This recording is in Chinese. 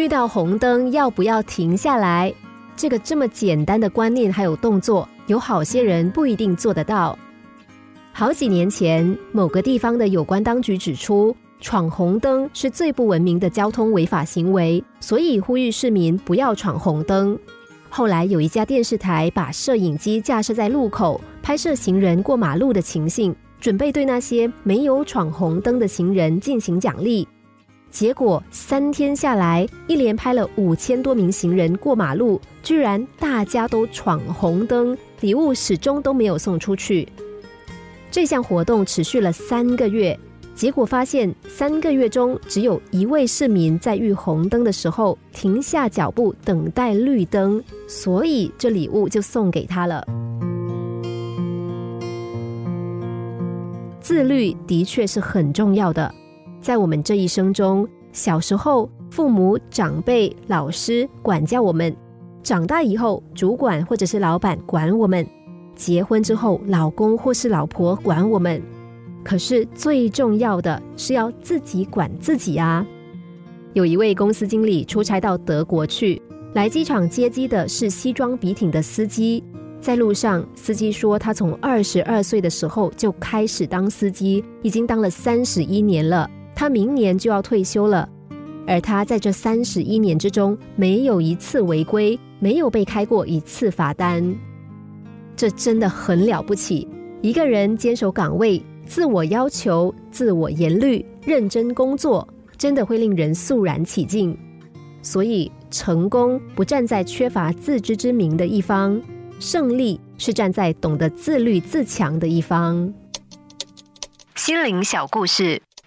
遇到红灯要不要停下来？这个这么简单的观念还有动作，有好些人不一定做得到。好几年前，某个地方的有关当局指出，闯红灯是最不文明的交通违法行为，所以呼吁市民不要闯红灯。后来有一家电视台把摄影机架设在路口，拍摄行人过马路的情形。准备对那些没有闯红灯的行人进行奖励，结果三天下来，一连拍了五千多名行人过马路，居然大家都闯红灯，礼物始终都没有送出去。这项活动持续了三个月，结果发现三个月中只有一位市民在遇红灯的时候停下脚步等待绿灯，所以这礼物就送给他了。自律的确是很重要的，在我们这一生中，小时候父母、长辈、老师管教我们；长大以后，主管或者是老板管我们；结婚之后，老公或是老婆管我们。可是最重要的是要自己管自己啊！有一位公司经理出差到德国去，来机场接机的是西装笔挺的司机。在路上，司机说他从二十二岁的时候就开始当司机，已经当了三十一年了。他明年就要退休了，而他在这三十一年之中没有一次违规，没有被开过一次罚单。这真的很了不起。一个人坚守岗位，自我要求、自我严律、认真工作，真的会令人肃然起敬。所以，成功不站在缺乏自知之明的一方。胜利是站在懂得自律自强的一方。心灵小故事，